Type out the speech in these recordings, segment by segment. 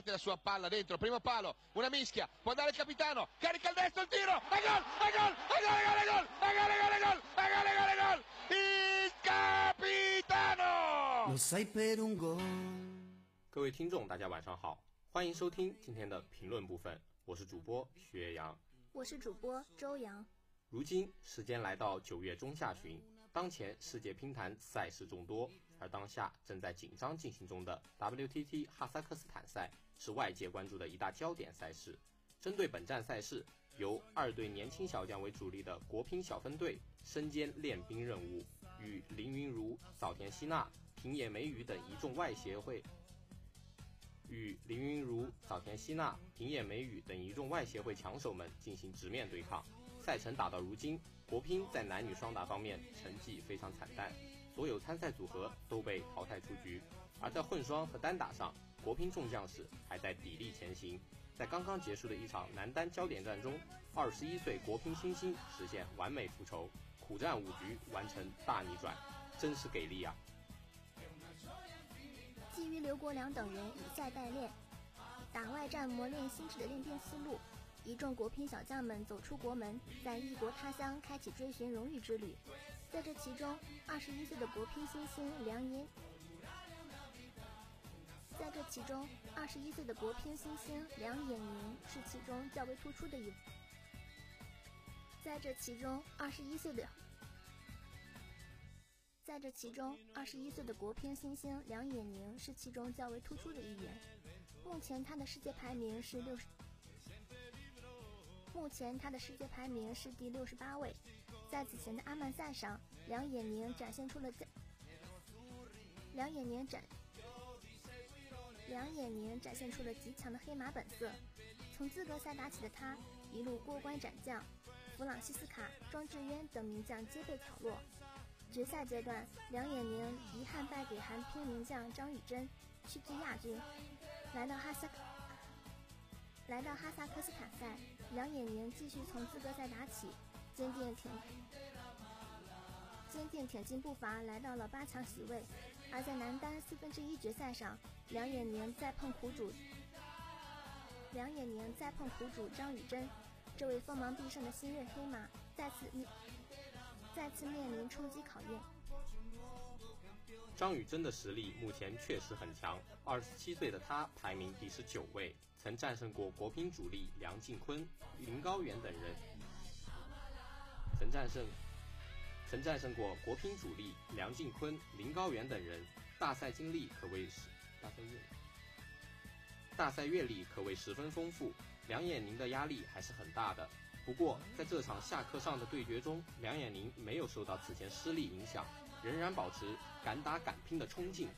Parte la sua palla dentro, primo palo, una mischia, può dare il capitano, carica il destro, il tiro, e gol, e gol, e gol, e gol, e gol, e gol, e gol, e gol, e gol, e gol, il capitano! Lo sai per un gol. 各位听众，大家晚上好，欢迎收听今天的评论部分，我是主播徐月阳，我是主播周阳。如今时间来到九月中下旬，当前世界乒坛赛事众多。而当下正在紧张进行中的 WTT 哈萨克斯坦赛是外界关注的一大焦点赛事。针对本站赛事，由二队年轻小将为主力的国乒小分队身兼练兵任务，与林云如、早田希娜、平野美宇等一众外协会与林云如、早田希娜、平野美宇等一众外协会强手们进行直面对抗。赛程打到如今，国乒在男女双打方面成绩非常惨淡。所有参赛组合都被淘汰出局，而在混双和单打上，国乒众将士还在砥砺前行。在刚刚结束的一场男单焦点战中，二十一岁国乒新星实现完美复仇，苦战五局完成大逆转，真是给力啊！基于刘国梁等人以赛代练，打外战磨练心智的练兵思路，一众国乒小将们走出国门，在异国他乡开启追寻荣誉之旅。在这其中，二十一岁的国乒新星梁岩，在这其中，二十一岁的国乒新星梁衍宁是其中较为突出的一。在这其中，二十一岁的，在这其中，二十一岁的国乒新星梁衍宁是其中较为突出的一员。目前他的世界排名是六十，目前他的世界排名是第六十八位。在此前的阿曼赛上，梁衍宁展现出了在梁衍宁展梁衍宁展现出了极强的黑马本色。从资格赛打起的他，一路过关斩将，弗朗西斯卡、庄智渊等名将皆被挑落。决赛阶段，梁衍宁遗憾败给韩乒名将张雨珍，屈居亚军。来到哈萨克来到哈萨克斯坦赛，梁衍宁继续从资格赛打起。坚定挺，坚定挺进步伐，来到了八强席位。而在男单四分之一决赛上，梁衍宁再碰苦主，梁衍宁再碰苦主张雨珍，这位锋芒毕胜的新锐黑马再次面再次面临冲击考验。张雨珍的实力目前确实很强，二十七岁的他排名第十九位，曾战胜过国乒主力梁靖昆、林高远等人。曾战胜，曾战胜过国乒主力梁靖昆、林高远等人，大赛经历可谓是大赛阅历大赛阅历可谓十分丰富。梁衍宁的压力还是很大的。不过在这场下课上的对决中，梁衍宁没有受到此前失利影响，仍然保持敢打敢拼的冲劲。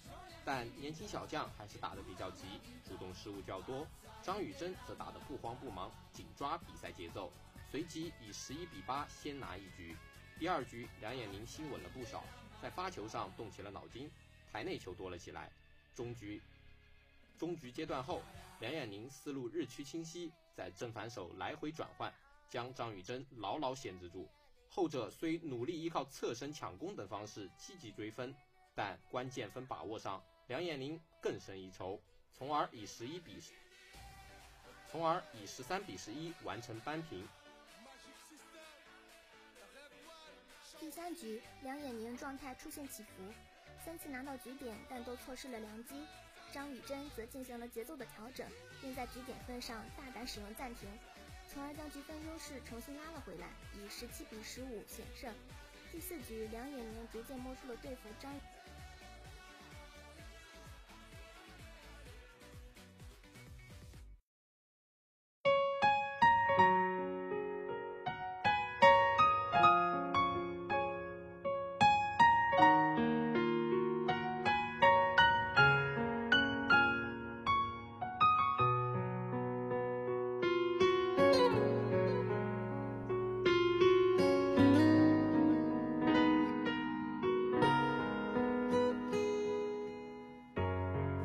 但年轻小将还是打得比较急，主动失误较多。张雨铮则打得不慌不忙，紧抓比赛节奏。随即以十一比八先拿一局，第二局梁衍宁心稳了不少，在发球上动起了脑筋，台内球多了起来。中局，中局阶段后，梁衍宁思路日趋清晰，在正反手来回转换，将张雨珍牢牢限制住。后者虽努力依靠侧身抢攻等方式积极追分，但关键分把握上，梁衍宁更胜一筹，从而以十一比，从而以十三比十一完成扳平。三局，梁衍宁状态出现起伏，三次拿到局点，但都错失了良机。张雨珍则进行了节奏的调整，并在局点分上大胆使用暂停，从而将局分优势重新拉了回来，以十七比十五险胜。第四局，梁野宁逐渐摸出了对付张。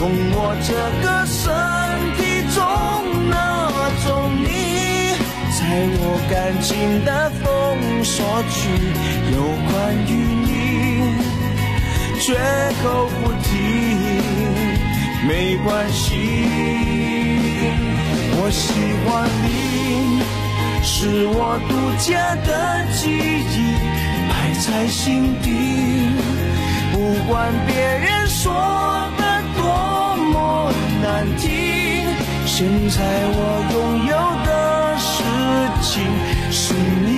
从我这个身体中拿走你。在我感情的封锁区，有关于你，绝口不提，没关系。我喜欢你，是我独家的记忆，摆在心底。不管别人说难听，现在我拥有的。事情是你，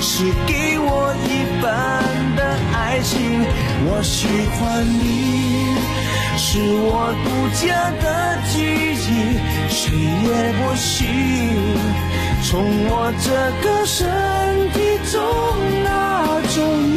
是给我一半的爱情。我喜欢你，是我独家的记忆，谁也不行从我这个身体中拿走你，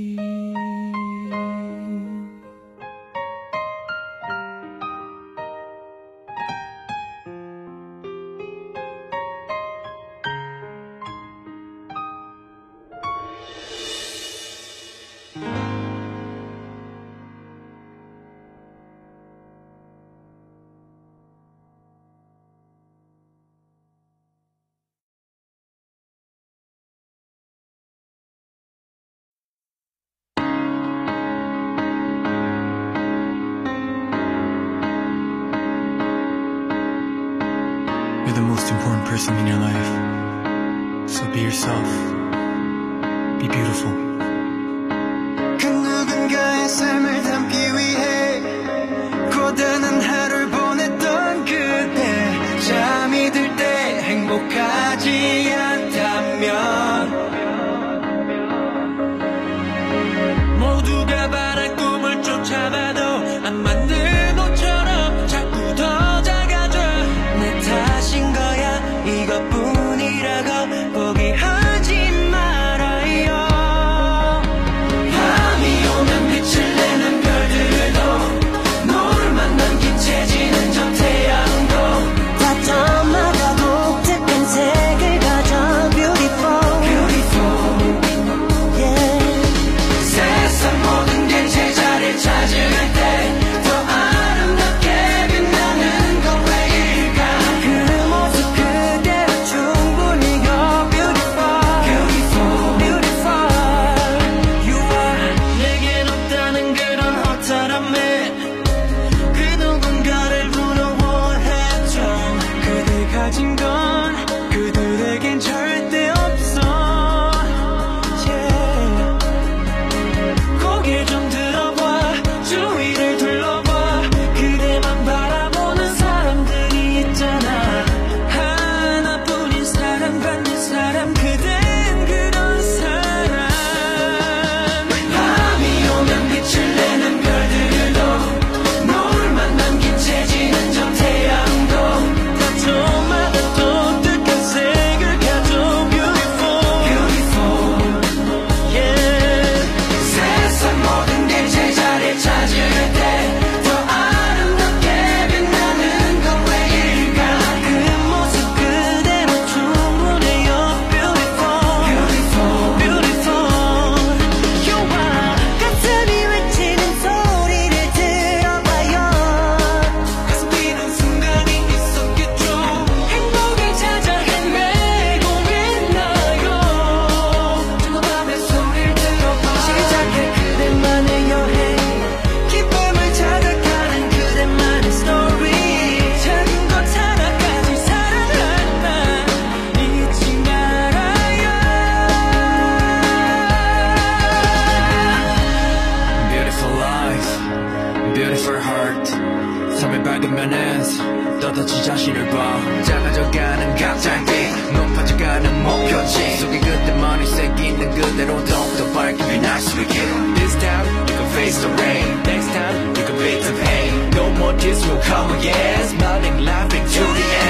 in your life. So be yourself. Be beautiful. 삶을 담기 위해 고단한 face the rain. Next time, you can face the pain. No more tears will come oh again Smiling, laughing till the end.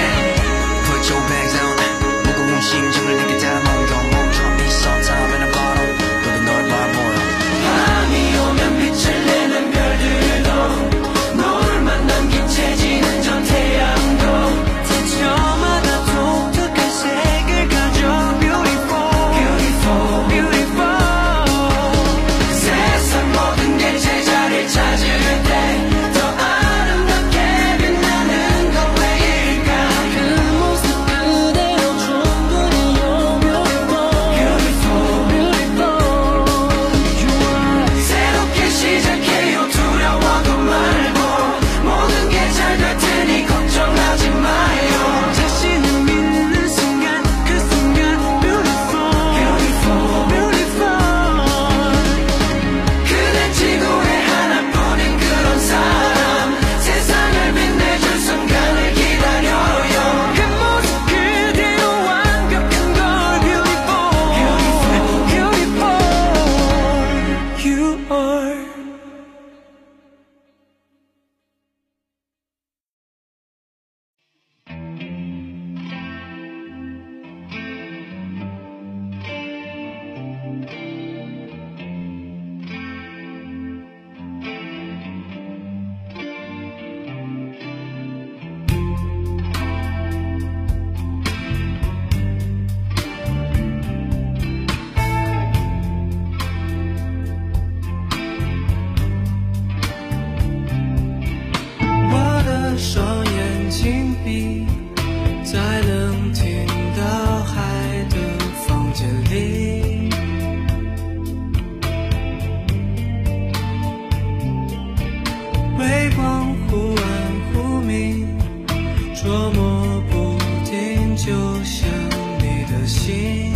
心。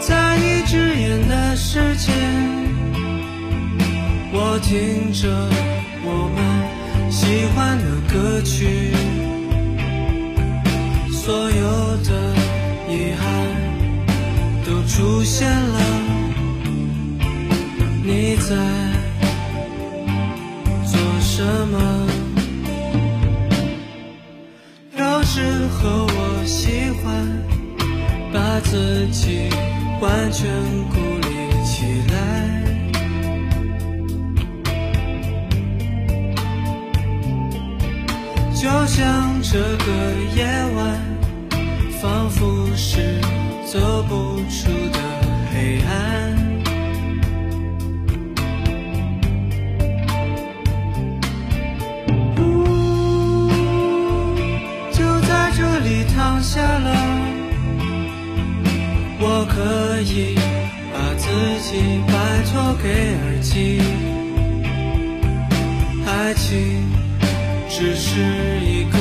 在一只眼的世界，我听着我们喜欢的歌曲，所有的遗憾都出现了。你在什么？有时候我喜欢把自己完全孤立起来，就像这个夜晚，仿佛是走不出的黑暗。躺下了，我可以把自己拜托给耳机。爱情只是一个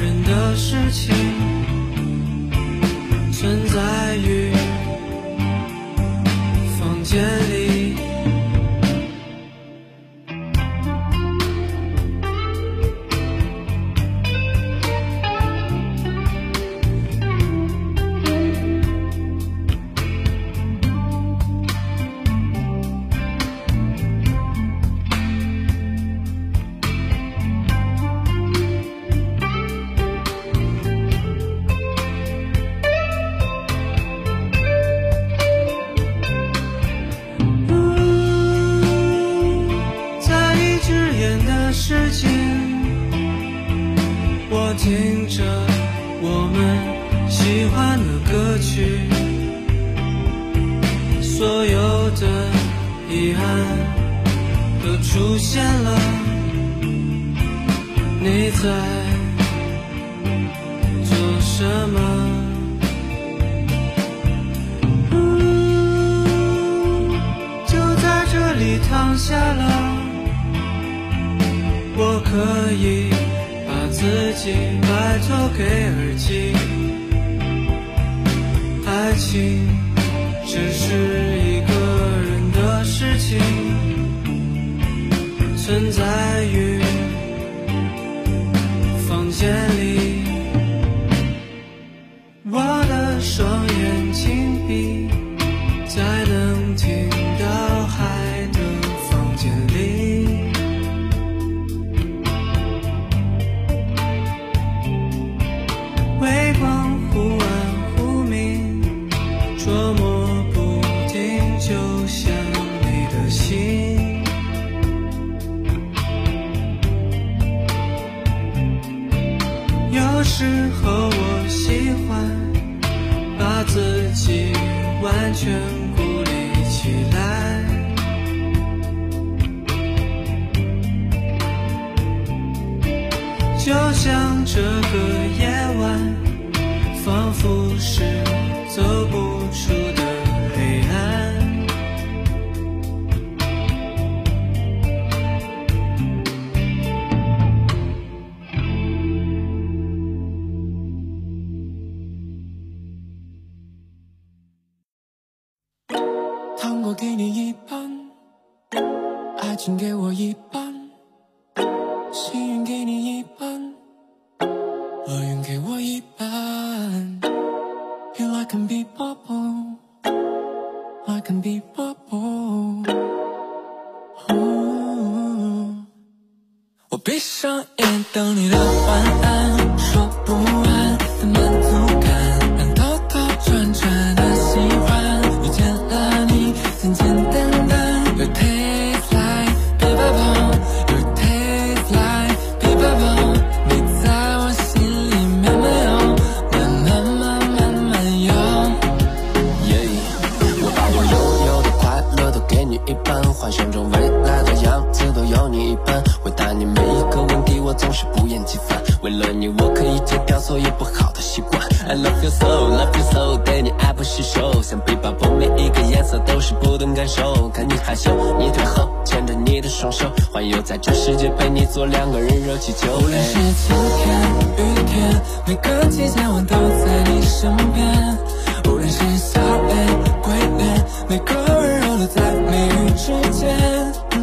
人的事情，存在于房间所有的遗憾都出现了。你在做什么？就在这里躺下了。我可以把自己拜托给耳机，爱情只是一个人的事情，存在于房间里。我的双眼紧闭，你的这世界陪你做两个人热气球。无论是晴天、雨天，每个季节我都在你身边。无论是笑脸、鬼脸，每个温柔都在眉宇之间。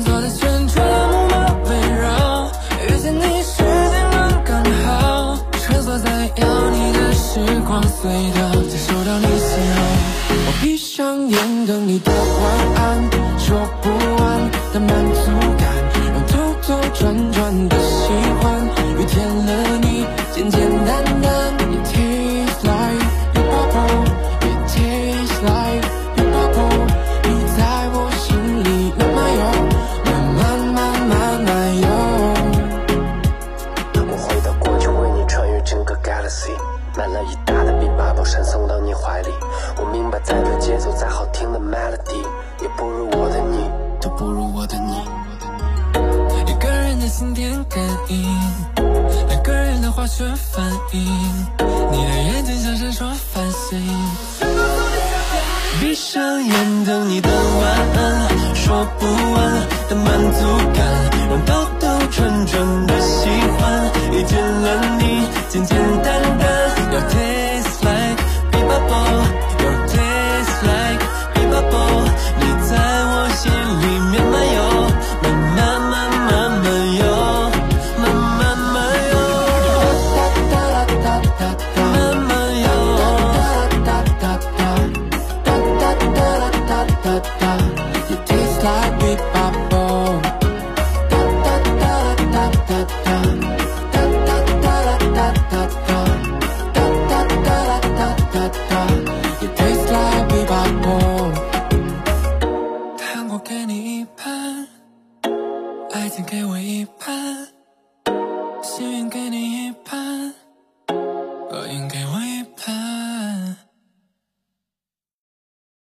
坐在旋转木马围绕，遇见你时间刚刚好。穿梭在有你的时光隧道，感收到你心跳。我闭上眼，等你的晚安。